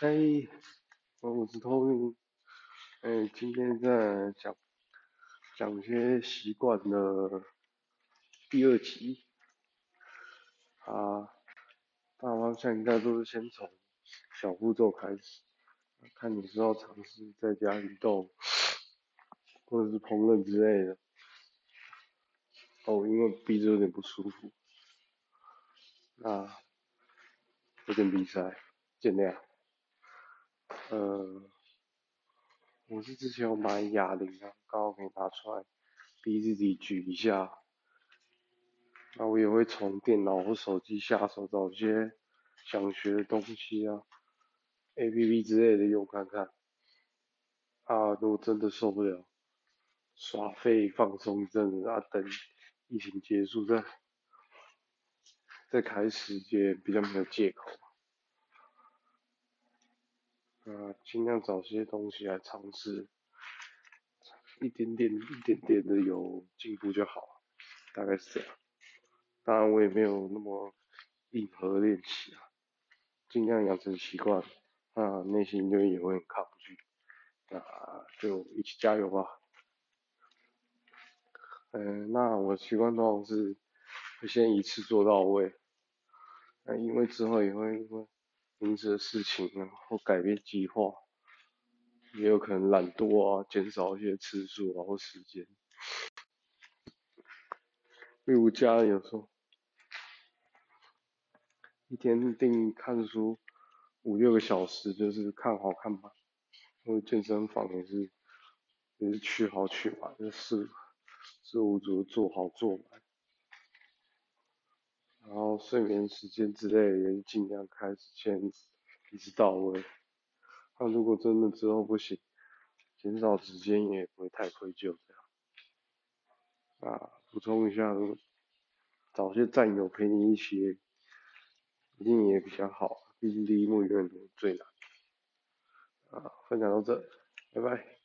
嘿，我是 Tony，哎，今天在讲讲些习惯的第二集，啊，大方向应该都是先从小步骤开始，看你是要尝试在家运动，或者是烹饪之类的。哦，因为鼻子有点不舒服，那有点鼻塞，见谅。呃，我是之前有买哑铃啊，刚好可以拿出来逼自己举一下。那我也会从电脑或手机下手找一些想学的东西啊，A P P 之类的用看看。啊，如果真的受不了，耍废放松一阵子啊，等疫情结束再再开始也比较没有借口。啊，尽量找些东西来尝试，一点点、一点点的有进步就好，大概是这样。当然我也没有那么硬核练习啊，尽量养成习惯，啊，内心就也会很抗拒，啊，就一起加油吧。嗯，那我习惯通常是会先一次做到位，那因为之后也会因为。平时的事情啊，或改变计划，也有可能懒惰啊，减少一些次数啊或时间。例如家人有时候一天定看书五六个小时，就是看好看吧。因为健身房也是也是去好去满，就是事无足做好做满。然后睡眠时间之类也尽量开始先一直到位。那如果真的之后不行，减少时间也不会太愧疚这样。啊，补充一下，找些战友陪你一起，一定也比较好。毕竟第一幕永远最难。啊，分享到这，拜拜。